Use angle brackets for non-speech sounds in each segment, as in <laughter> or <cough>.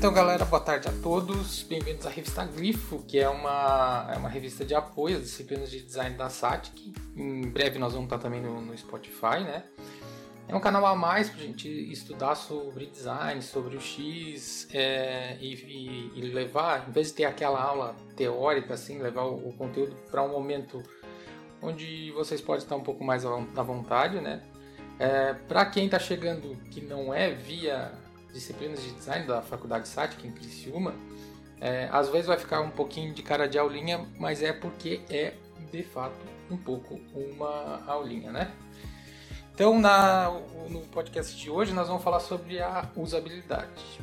Então, galera, boa tarde a todos. Bem-vindos à revista Glifo, que é uma, é uma revista de apoio às disciplinas de design da SATIC. Em breve nós vamos estar também no, no Spotify, né? É um canal a mais para a gente estudar sobre design, sobre o X é, e, e, e, levar, em vez de ter aquela aula teórica, assim, levar o, o conteúdo para um momento onde vocês podem estar um pouco mais à vontade, né? É, para quem está chegando que não é via disciplinas de design da Faculdade SATIC em Criciúma, é, às vezes vai ficar um pouquinho de cara de aulinha, mas é porque é de fato um pouco uma aulinha, né? Então, na, no podcast de hoje, nós vamos falar sobre a usabilidade.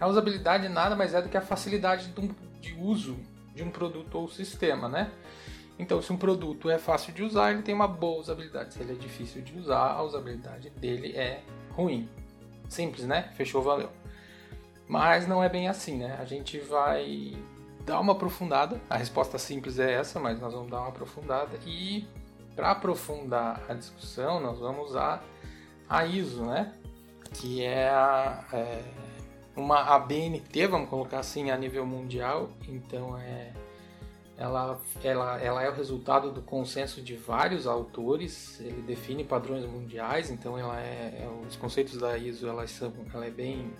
A usabilidade nada mais é do que a facilidade de uso de um produto ou sistema, né? Então, se um produto é fácil de usar, ele tem uma boa usabilidade. Se ele é difícil de usar, a usabilidade dele é ruim. Simples, né? Fechou, valeu. Mas não é bem assim, né? A gente vai dar uma aprofundada. A resposta simples é essa, mas nós vamos dar uma aprofundada. E para aprofundar a discussão, nós vamos usar a ISO, né? Que é, a, é uma ABNT, vamos colocar assim, a nível mundial. Então é ela, ela, ela é o resultado do consenso de vários autores, ele define padrões mundiais, então ela é, é os conceitos da ISO ela são, ela é bem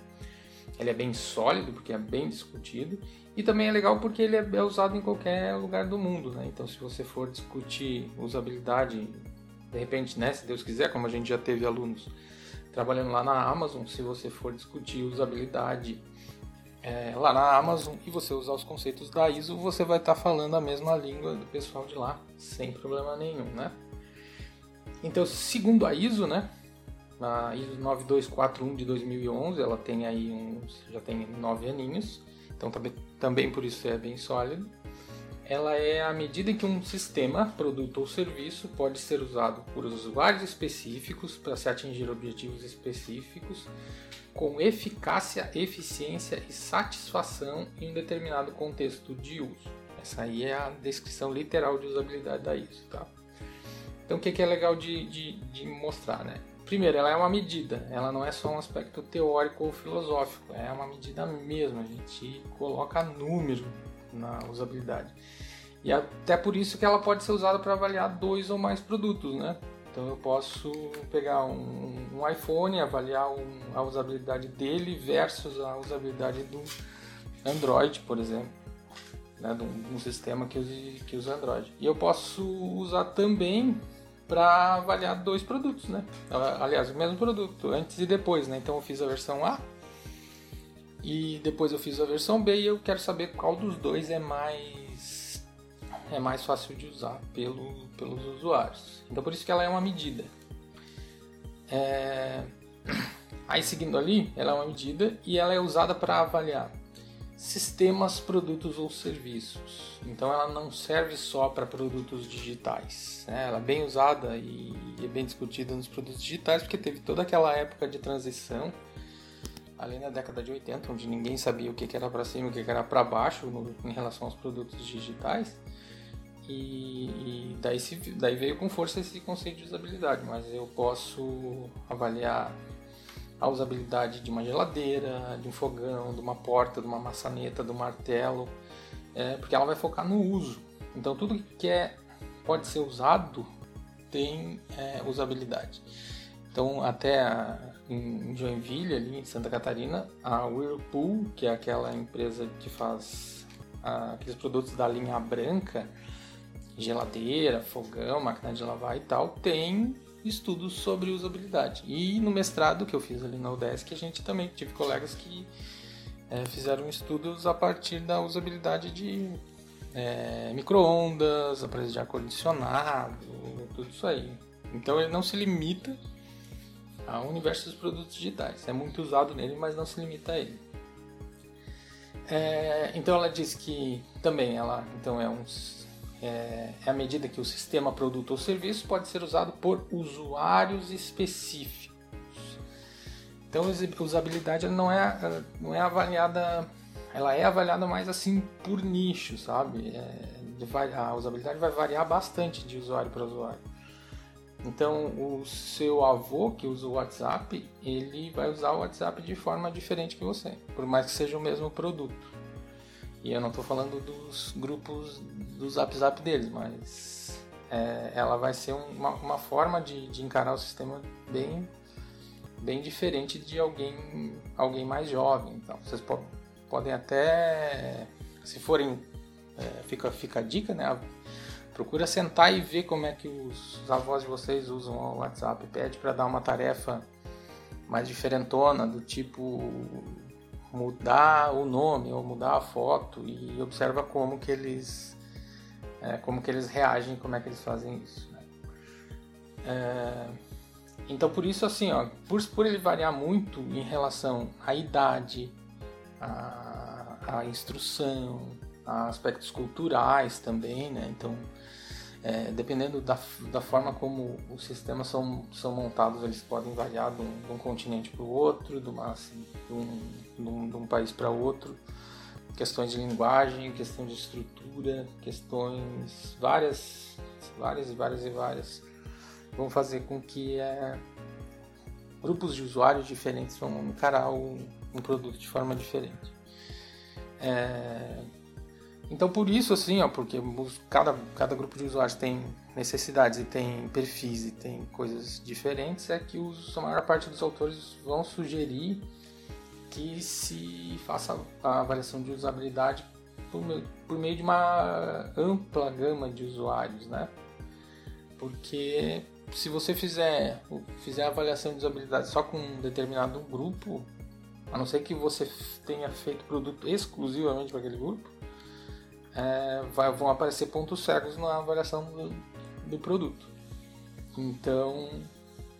ele é bem sólido porque é bem discutido e também é legal porque ele é, é usado em qualquer lugar do mundo, né? Então se você for discutir usabilidade, de repente, né, se Deus quiser, como a gente já teve alunos trabalhando lá na Amazon, se você for discutir usabilidade é, lá na Amazon e você usar os conceitos da ISO, você vai estar tá falando a mesma língua do pessoal de lá, sem problema nenhum, né? Então, segundo a ISO, né? A ISO 9241 de 2011, ela tem aí uns, já tem nove aninhos, então também, também por isso é bem sólido. Ela é a medida em que um sistema, produto ou serviço pode ser usado por usuários específicos para se atingir objetivos específicos com eficácia, eficiência e satisfação em um determinado contexto de uso. Essa aí é a descrição literal de usabilidade da ISO, tá? Então, o que é legal de, de, de mostrar, né? Primeiro, ela é uma medida, ela não é só um aspecto teórico ou filosófico, é uma medida mesmo, a gente coloca número na usabilidade. E até por isso que ela pode ser usada para avaliar dois ou mais produtos, né? Então eu posso pegar um, um iPhone, avaliar um, a usabilidade dele versus a usabilidade do Android, por exemplo, né, de um, sistema que use, que usa Android. E eu posso usar também para avaliar dois produtos, né? Aliás, o mesmo produto, antes e depois, né? Então eu fiz a versão A e depois eu fiz a versão B e eu quero saber qual dos dois é mais é mais fácil de usar pelo, pelos usuários. Então por isso que ela é uma medida. É... <clears throat> Aí seguindo ali, ela é uma medida e ela é usada para avaliar sistemas, produtos ou serviços. Então ela não serve só para produtos digitais. Né? Ela é bem usada e é bem discutida nos produtos digitais porque teve toda aquela época de transição ali na década de 80, onde ninguém sabia o que era para cima e o que era para baixo no, em relação aos produtos digitais. E, e daí, se, daí veio com força esse conceito de usabilidade, mas eu posso avaliar a usabilidade de uma geladeira, de um fogão, de uma porta, de uma maçaneta, do martelo, é, porque ela vai focar no uso. Então tudo que é, pode ser usado tem é, usabilidade. Então até a, em Joinville, ali em Santa Catarina, a Whirlpool, que é aquela empresa que faz a, aqueles produtos da linha branca, geladeira, fogão, máquina de lavar e tal, tem estudos sobre usabilidade. E no mestrado que eu fiz ali na UDESC, a gente também tive colegas que é, fizeram estudos a partir da usabilidade de é, micro-ondas, aparelhos de ar-condicionado, tudo isso aí. Então ele não se limita ao universo dos produtos digitais. É muito usado nele, mas não se limita a ele. É, então ela diz que também ela então é um é, é a medida que o sistema produto ou serviço pode ser usado por usuários específicos. Então, a usabilidade não é, não é avaliada, ela é avaliada mais assim por nicho, sabe? É, a usabilidade vai variar bastante de usuário para usuário. Então, o seu avô que usa o WhatsApp, ele vai usar o WhatsApp de forma diferente que você, por mais que seja o mesmo produto. E eu não estou falando dos grupos do Zap Zap deles, mas é, ela vai ser uma, uma forma de, de, encarar o sistema bem, bem diferente de alguém, alguém mais jovem. Então, vocês po podem até, se forem, é, fica, fica a dica, né? Procura sentar e ver como é que os avós de vocês usam o WhatsApp. Pede para dar uma tarefa mais diferentona, do tipo mudar o nome ou mudar a foto e observa como que eles é, como que eles reagem, como é que eles fazem isso. Né? É, então por isso assim, ó, por, por ele variar muito em relação à idade, à, à instrução, a aspectos culturais também, né? Então é, dependendo da, da forma como os sistemas são, são montados, eles podem variar de um, de um continente para o outro, de, uma, de, um, de, um, de um país para outro. Questões de linguagem, questão de estrutura, questões várias, várias e várias e várias, vão fazer com que é, grupos de usuários diferentes vão encarar um produto de forma diferente. É, então por isso assim, ó, porque cada, cada grupo de usuários tem necessidades e tem perfis e tem coisas diferentes, é que os, a maior parte dos autores vão sugerir que se faça a avaliação de usabilidade por meio, por meio de uma ampla gama de usuários, né? Porque se você fizer, fizer a avaliação de usabilidade só com um determinado grupo, a não ser que você tenha feito produto exclusivamente para aquele grupo, é, vai, vão aparecer pontos cegos na avaliação do, do produto. Então,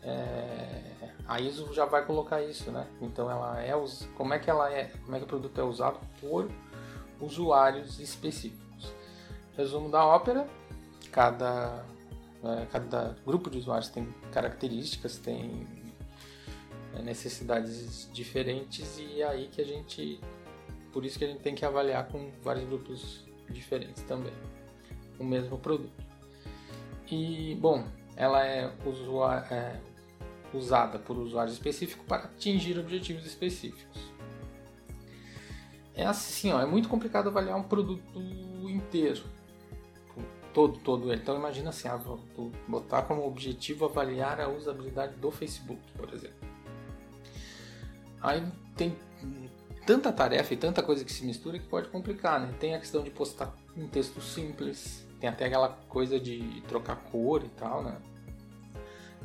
é, a ISO já vai colocar isso, né? Então, ela é como é que ela é, como é que o produto é usado por usuários específicos. Resumo da ópera: cada é, cada grupo de usuários tem características, tem é, necessidades diferentes e é aí que a gente por isso que a gente tem que avaliar com vários grupos diferentes também, o mesmo produto. E, bom, ela é, é usada por usuários específicos para atingir objetivos específicos. É assim, ó, é muito complicado avaliar um produto inteiro, todo, todo ele. Então imagina assim, ah, vou botar como objetivo avaliar a usabilidade do Facebook, por exemplo. Aí tem tanta tarefa e tanta coisa que se mistura que pode complicar, né? Tem a questão de postar um texto simples, tem até aquela coisa de trocar cor e tal, né?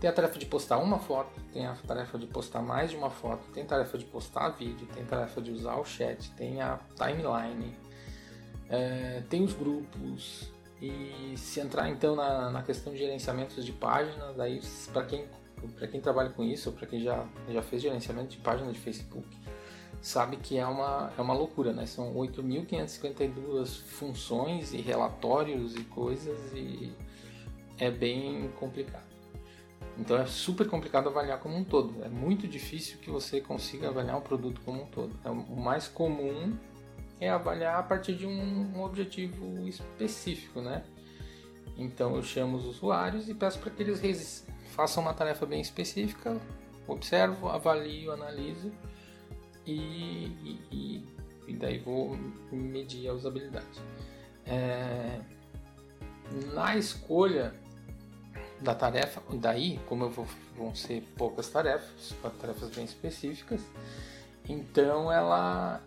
Tem a tarefa de postar uma foto, tem a tarefa de postar mais de uma foto, tem a tarefa de postar vídeo, tem a tarefa de usar o chat, tem a timeline, é, tem os grupos. E se entrar então na, na questão de gerenciamento de páginas, aí para quem, quem trabalha com isso, para quem já, já fez gerenciamento de página de Facebook, sabe que é uma, é uma loucura, né? São 8.552 funções e relatórios e coisas e é bem complicado. Então é super complicado avaliar como um todo. É muito difícil que você consiga avaliar um produto como um todo. É, o mais comum é avaliar a partir de um, objetivo específico, né? Então eu chamo os usuários e peço para que eles façam uma tarefa bem específica, observo, avalio, analiso e, e, e daí vou medir a usabilidade. É, na escolha da tarefa, daí, como eu vou, vão ser poucas tarefas, tarefas bem específicas, então ela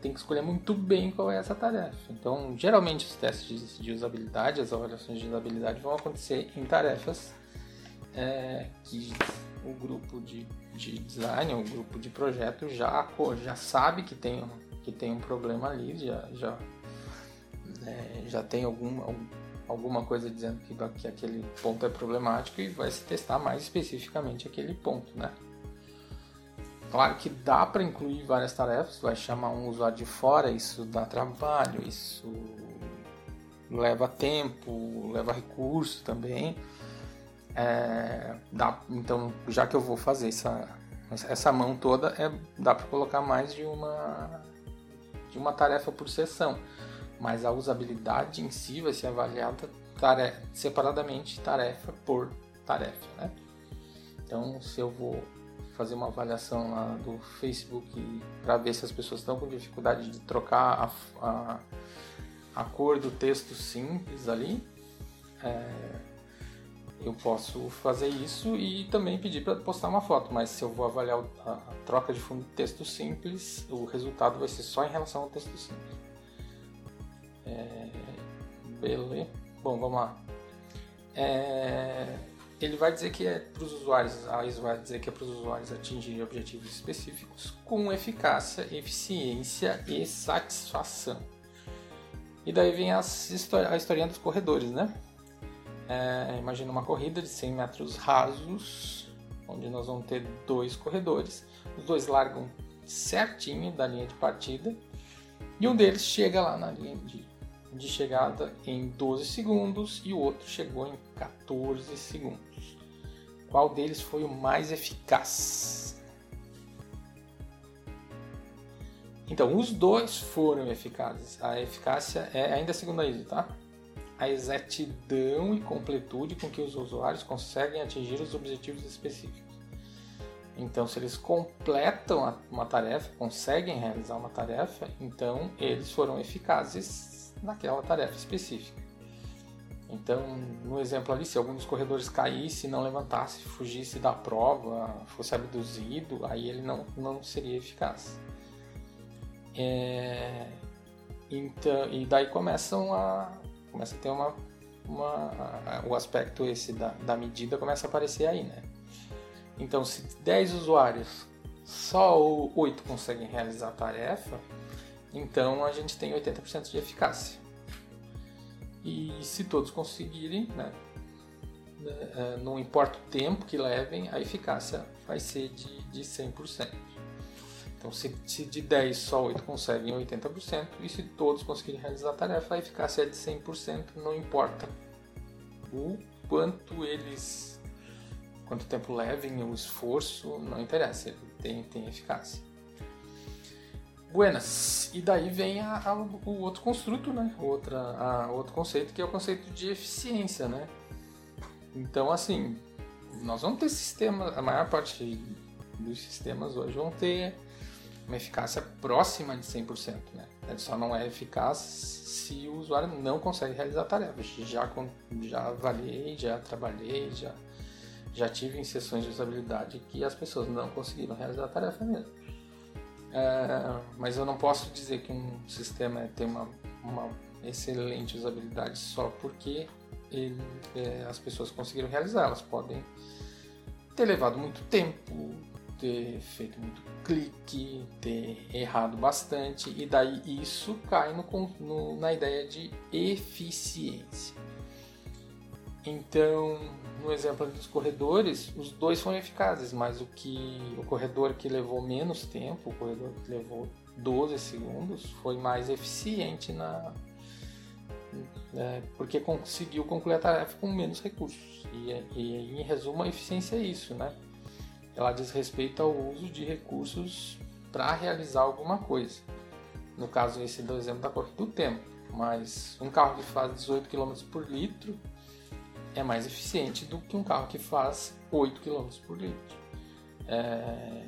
tem que escolher muito bem qual é essa tarefa. Então, geralmente os testes de usabilidade, as avaliações de usabilidade vão acontecer em tarefas é, que o grupo de, de design, o grupo de projeto já, já sabe que tem, que tem um problema ali, já, já, é, já tem algum, alguma coisa dizendo que, que aquele ponto é problemático e vai se testar mais especificamente aquele ponto, né? Claro que dá para incluir várias tarefas, vai chamar um usuário de fora, isso dá trabalho, isso leva tempo, leva recurso também. É, dá, então, já que eu vou fazer essa, essa mão toda, é, dá para colocar mais de uma, de uma tarefa por sessão. Mas a usabilidade em si vai ser avaliada separadamente, tarefa por tarefa, né? Então, se eu vou fazer uma avaliação lá do Facebook para ver se as pessoas estão com dificuldade de trocar a, a, a cor do texto simples ali, é, eu posso fazer isso e também pedir para postar uma foto, mas se eu vou avaliar a, a troca de fundo de texto simples, o resultado vai ser só em relação ao texto simples. É. Bom, vamos lá. É, ele vai dizer que é para os usuários, a ISO vai dizer que é para os usuários atingirem objetivos específicos com eficácia, eficiência e satisfação. E daí vem as a historinha dos corredores, né? É, imagina uma corrida de 100 metros rasos, onde nós vamos ter dois corredores. Os dois largam certinho da linha de partida e um deles chega lá na linha de, de chegada em 12 segundos e o outro chegou em 14 segundos. Qual deles foi o mais eficaz? Então, os dois foram eficazes. A eficácia é ainda segundo a ISO, tá? a exatidão e completude com que os usuários conseguem atingir os objetivos específicos. Então, se eles completam uma tarefa, conseguem realizar uma tarefa, então eles foram eficazes naquela tarefa específica. Então, no exemplo ali, se algum dos corredores caísse, não levantasse, fugisse da prova, fosse abduzido, aí ele não, não seria eficaz. É, então, e daí começam a, começa a ter uma, uma o aspecto esse da, da medida começa a aparecer aí, né? Então, se 10 usuários, só 8 conseguem realizar a tarefa, então a gente tem 80% de eficácia. E se todos conseguirem, né, né é, não importa o tempo que levem, a eficácia vai ser de, de 100%. Então, se, se de 10 só 8 conseguem 80%, e se todos conseguirem realizar a tarefa, a eficácia é de 100%, não importa o quanto eles, quanto tempo levem, o esforço, não interessa, ele tem, tem eficácia. Buenas. E daí vem a, a, o outro construto, né? Outra, a, outro conceito que é o conceito de eficiência, né? Então, assim, nós vamos ter sistemas, a maior parte dos sistemas hoje vão ter uma eficácia próxima de 100%. Né? Ele só não é eficaz se o usuário não consegue realizar a tarefa. Já, já avaliei, já trabalhei, já, já tive em sessões de usabilidade que as pessoas não conseguiram realizar a tarefa mesmo. É, mas eu não posso dizer que um sistema tem uma, uma excelente usabilidade só porque ele, é, as pessoas conseguiram realizar. Elas podem ter levado muito tempo, ter feito muito clique, ter errado bastante, e daí isso cai no, no, na ideia de eficiência. Então, no exemplo dos corredores, os dois foram eficazes, mas o que o corredor que levou menos tempo, o corredor que levou 12 segundos, foi mais eficiente na é, porque conseguiu concluir a tarefa com menos recursos. E, e em resumo, a eficiência é isso, né? ela diz respeito ao uso de recursos para realizar alguma coisa. No caso esse do exemplo da corrida do tempo, mas um carro que faz 18 km por litro é mais eficiente do que um carro que faz 8 km por litro. É,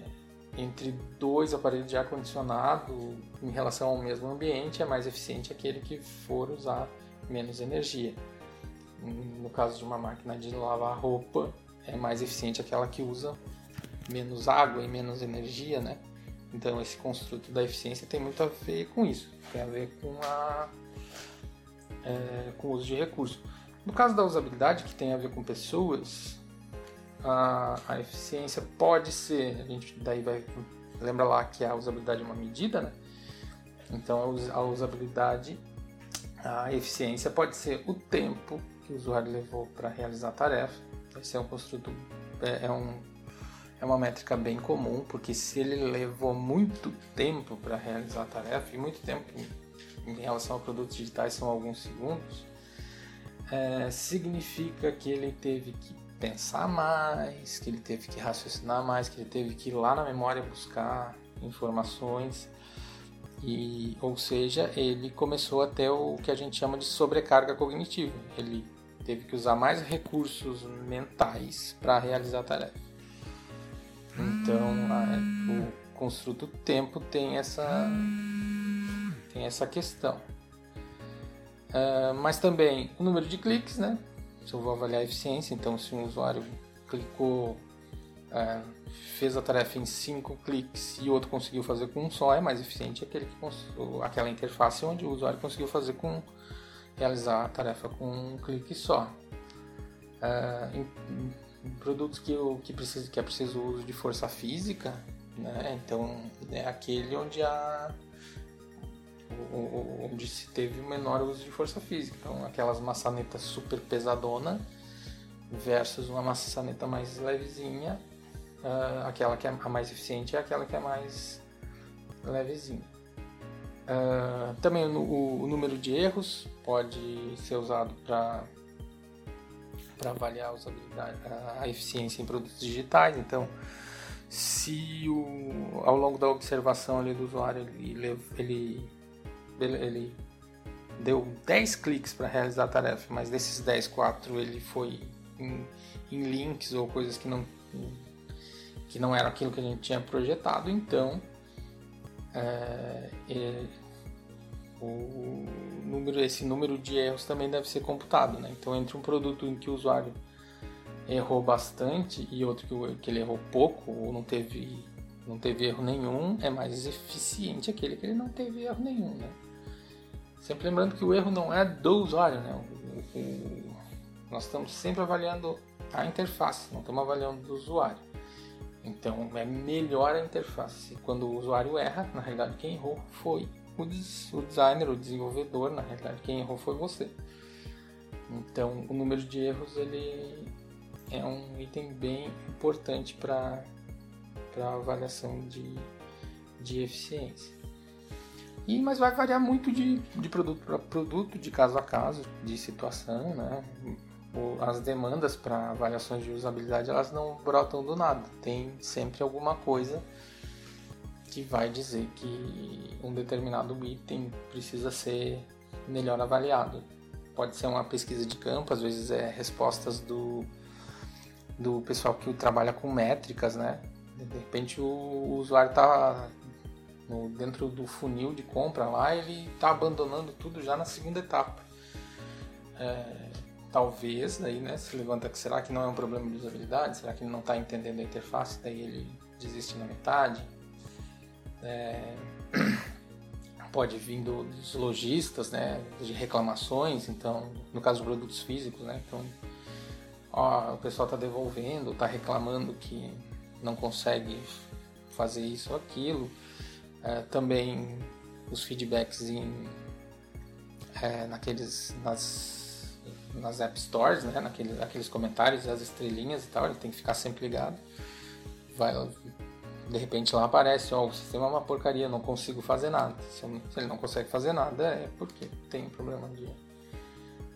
entre dois aparelhos de ar condicionado em relação ao mesmo ambiente é mais eficiente aquele que for usar menos energia. No caso de uma máquina de lavar roupa, é mais eficiente aquela que usa menos água e menos energia, né? Então esse construto da eficiência tem muito a ver com isso, tem a ver com a é, com o uso de recursos. No caso da usabilidade, que tem a ver com pessoas, a, a eficiência pode ser, a gente daí vai lembra lá que a usabilidade é uma medida, né? Então a usabilidade, a eficiência pode ser o tempo que o usuário levou para realizar a tarefa. Esse é um construto, é, é um é uma métrica bem comum, porque se ele levou muito tempo para realizar a tarefa, e muito tempo em relação a produtos digitais são alguns segundos, é, significa que ele teve que pensar mais, que ele teve que raciocinar mais, que ele teve que ir lá na memória buscar informações, e, ou seja, ele começou a ter o que a gente chama de sobrecarga cognitiva. Ele teve que usar mais recursos mentais para realizar a tarefa. Então, a, o construto tempo tem essa tem essa questão. Uh, mas também o número de cliques, né? Se eu vou avaliar a eficiência, então se um usuário clicou, uh, fez a tarefa em 5 cliques e outro conseguiu fazer com um só, é mais eficiente aquele que aquela interface onde o usuário conseguiu fazer com realizar a tarefa com um clique só. Uh, em, em produtos que, eu, que, precisa, que é preciso o uso de força física, né? então é aquele onde a onde se teve o menor uso de força física. Então, aquelas maçanetas super pesadona versus uma maçaneta mais levezinha, uh, aquela que é a mais eficiente é aquela que é mais levezinha. Uh, também o, o, número de erros pode ser usado para para avaliar a a eficiência em produtos digitais. Então, se o, ao longo da observação ali do usuário ele, ele ele, ele deu 10 cliques para realizar a tarefa, mas desses 10, 4 ele foi em, em, links ou coisas que não que não era aquilo que a gente tinha projetado, então é, é, o número, esse número de erros também deve ser computado. Né? Então, entre um produto em que o usuário errou bastante e outro que, que ele errou pouco ou não teve, não teve erro nenhum, é mais eficiente aquele que ele não teve erro nenhum. Né? Sempre lembrando que o erro não é do usuário, né? O, o, nós estamos sempre avaliando a interface, não estamos avaliando do usuário. Então é melhor a interface. Quando o usuário erra, na realidade quem errou foi o, des, o designer, o desenvolvedor, na realidade quem errou foi você. Então o número de erros ele é um item bem importante para a avaliação de, de eficiência. E, mas vai variar muito de, de produto para produto, de caso a caso, de situação, né? As demandas para avaliações de usabilidade elas não brotam do nada. Tem sempre alguma coisa que vai dizer que um determinado item precisa ser melhor avaliado. Pode ser uma pesquisa de campo, às vezes é respostas do, do pessoal que trabalha com métricas, né? De repente o usuário está no, dentro do funil de compra lá, ele está abandonando tudo já na segunda etapa. É, talvez, daí, né, se levanta que será que não é um problema de usabilidade? Será que ele não está entendendo a interface? Daí ele desiste na metade? É, <clears throat> pode vir dos lojistas, né, de reclamações, então, no caso de produtos físicos, né, então, ó, o pessoal está devolvendo, está reclamando que não consegue fazer isso ou aquilo. É, também os feedbacks em, é, naqueles, nas, nas App Stores, né? Naqueles, naqueles comentários, as estrelinhas e tal, ele tem que ficar sempre ligado. Vai, de repente lá aparece, ó, o sistema é uma porcaria, não consigo fazer nada. Se, se ele não consegue fazer nada, é porque tem problema de,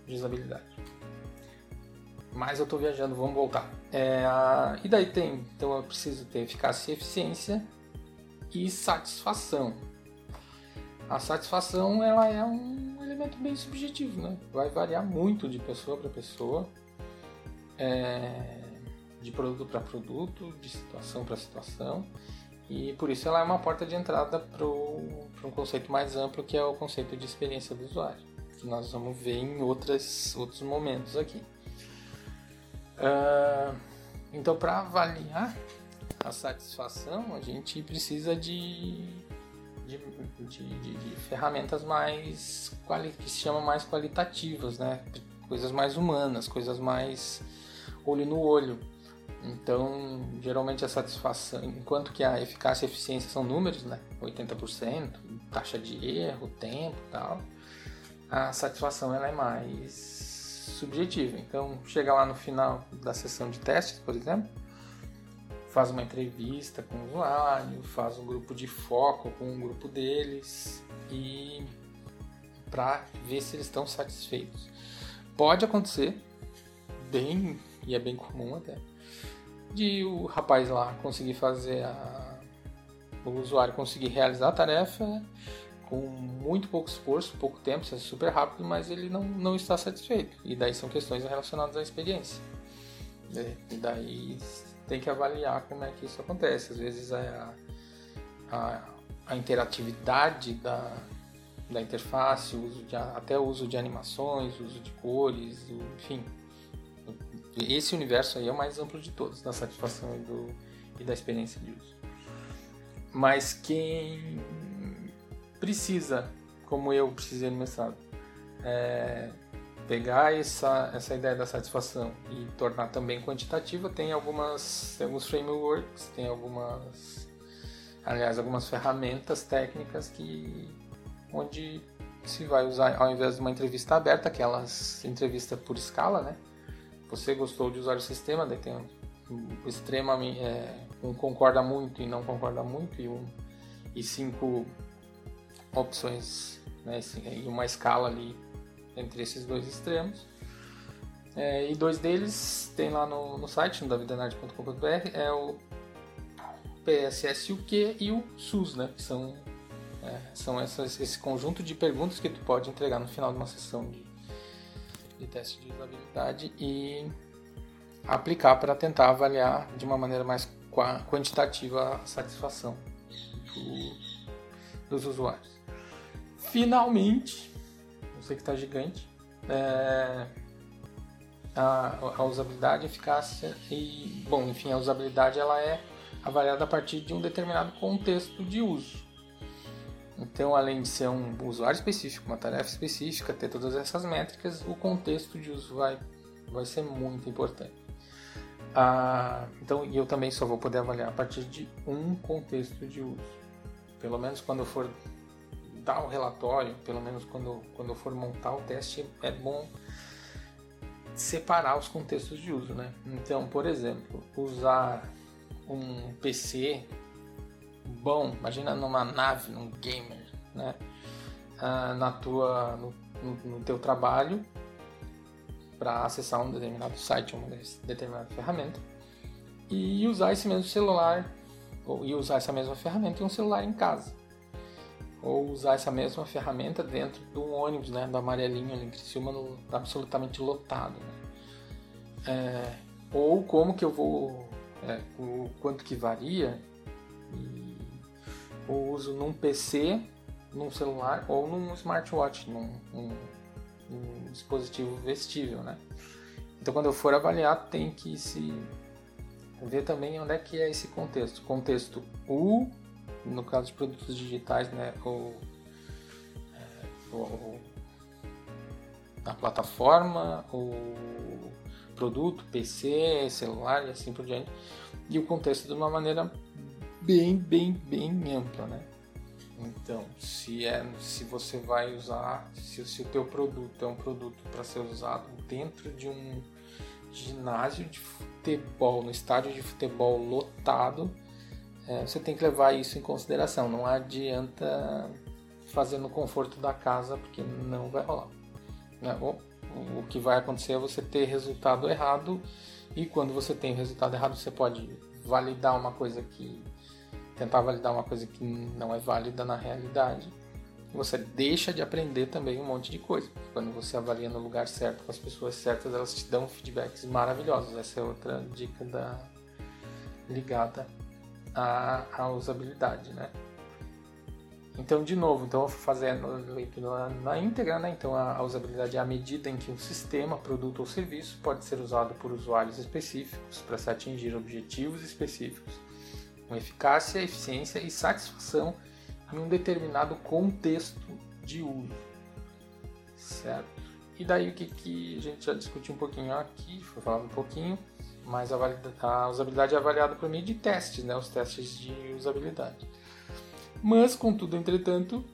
de usabilidade. Mas eu estou viajando, vamos voltar. É, a, e daí tem, então eu preciso ter eficácia e eficiência e satisfação. A satisfação ela é um elemento bem subjetivo, né? Vai variar muito de pessoa para pessoa, é, de produto para produto, de situação para situação, e por isso ela é uma porta de entrada para um conceito mais amplo que é o conceito de experiência do usuário, que nós vamos ver em outras, outros momentos aqui. Uh, então, para avaliar a satisfação, a gente precisa de, de, de, de ferramentas mais que se chamam mais qualitativas, né? Coisas mais humanas, coisas mais olho no olho. Então, geralmente a satisfação, enquanto que a eficácia e eficiência são números, né? 80%, taxa de erro, tempo, tal. A satisfação ela é mais subjetiva. Então, chega lá no final da sessão de testes, por exemplo, faz uma entrevista com o usuário, faz um grupo de foco com um grupo deles e para ver se eles estão satisfeitos. Pode acontecer, bem e é bem comum até, de o rapaz lá conseguir fazer a, o usuário conseguir realizar a tarefa com muito pouco esforço, pouco tempo, isso é super rápido, mas ele não, não está satisfeito. E daí são questões relacionadas à experiência. E daí tem que avaliar como é que isso acontece. Às vezes é a, a, a interatividade da, da interface, uso de, até o uso de animações, o uso de cores, enfim. Esse universo aí é o mais amplo de todos, da satisfação e, do, e da experiência de uso. Mas quem precisa, como eu precisei no mestrado, é, pegar essa, essa ideia da satisfação e tornar também quantitativa, tem algumas tem alguns frameworks, tem algumas aliás algumas ferramentas técnicas que onde se vai usar ao invés de uma entrevista aberta, aquelas entrevistas por escala, né? Você gostou de usar o sistema, daí tem um, extremamente é, um concorda muito e não concorda muito e um e cinco opções né, e uma escala ali entre esses dois extremos. É, e dois deles tem lá no, no site, no davidenard.com.br, é o PSSUQ e o SUS, né? Que são, é, são essas, esse conjunto de perguntas que tu pode entregar no final de uma sessão de, de teste de usabilidade e aplicar para tentar avaliar de uma maneira mais quantitativa a satisfação do, dos usuários. Finalmente, eu sei que está gigante, é, a, a, usabilidade, eficácia e, bom, enfim, a usabilidade ela é avaliada a partir de um determinado contexto de uso. Então, além de ser um usuário específico, uma tarefa específica, ter todas essas métricas, o contexto de uso vai, vai ser muito importante. Ah, então, eu também só vou poder avaliar a partir de um contexto de uso. Pelo menos quando eu for dar o relatório, pelo menos quando, quando eu for montar o teste, é bom separar os contextos de uso, né? Então, por exemplo, usar um PC bom, imagina numa nave, num gamer, né? Ah, na tua, no, no, no teu trabalho para acessar um determinado site, uma determinada ferramenta e usar esse mesmo celular ou e usar essa mesma ferramenta em um celular em casa ou usar essa mesma ferramenta dentro de um ônibus, né, do amarelinho ali em Criciúma, no, absolutamente lotado. Né? É, ou como que eu vou, é, o quanto que varia, e, ou uso num PC, num celular ou num smartwatch, num, num, num dispositivo vestível, né? Então quando eu for avaliar tem que se ver também onde é que é esse contexto. Contexto U no caso de produtos digitais, né, ou, é, ou a plataforma, o produto, PC, celular e assim por diante, e o contexto de uma maneira bem, bem, bem ampla, né? Então, se é, se você vai usar, se, se o teu produto é um produto para ser usado dentro de um ginásio de futebol, no estádio de futebol lotado, é, você tem que levar isso em consideração. Não adianta fazer no conforto da casa, porque não vai rolar. Né? O, o que vai acontecer é você ter resultado errado, e quando você tem resultado errado, você pode validar uma coisa que. tentar validar uma coisa que não é válida na realidade. Você deixa de aprender também um monte de coisa. Quando você avalia no lugar certo, com as pessoas certas, elas te dão feedbacks maravilhosos. Essa é outra dica da ligada a, a usabilidade, né? Então, de novo, então vou fazer a leitura na íntegra, né? Então, a, a, usabilidade é a medida em que um sistema, produto ou serviço pode ser usado por usuários específicos para se atingir objetivos específicos, com eficácia, eficiência e satisfação em um determinado contexto de uso, certo? E daí o que, que a gente já discutiu um pouquinho aqui, foi falado um pouquinho, mas a, usabilidade é avaliada por meio de testes, né? os testes de usabilidade. Mas, contudo, entretanto,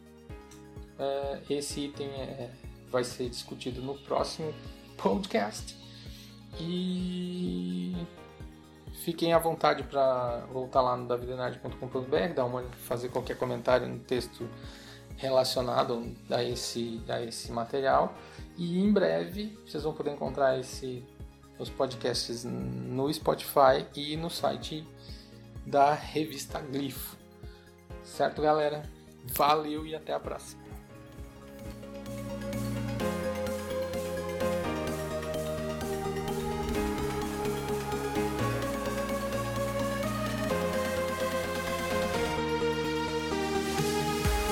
é, esse item é, vai ser discutido no próximo podcast. E fiquem à vontade para voltar lá no davidenard.com.br, dar uma, fazer qualquer comentário no texto relacionado a esse, a esse material. E em breve vocês vão poder encontrar esse os podcasts no Spotify e no site da revista Glifo. Certo, galera? Valeu e até a próxima.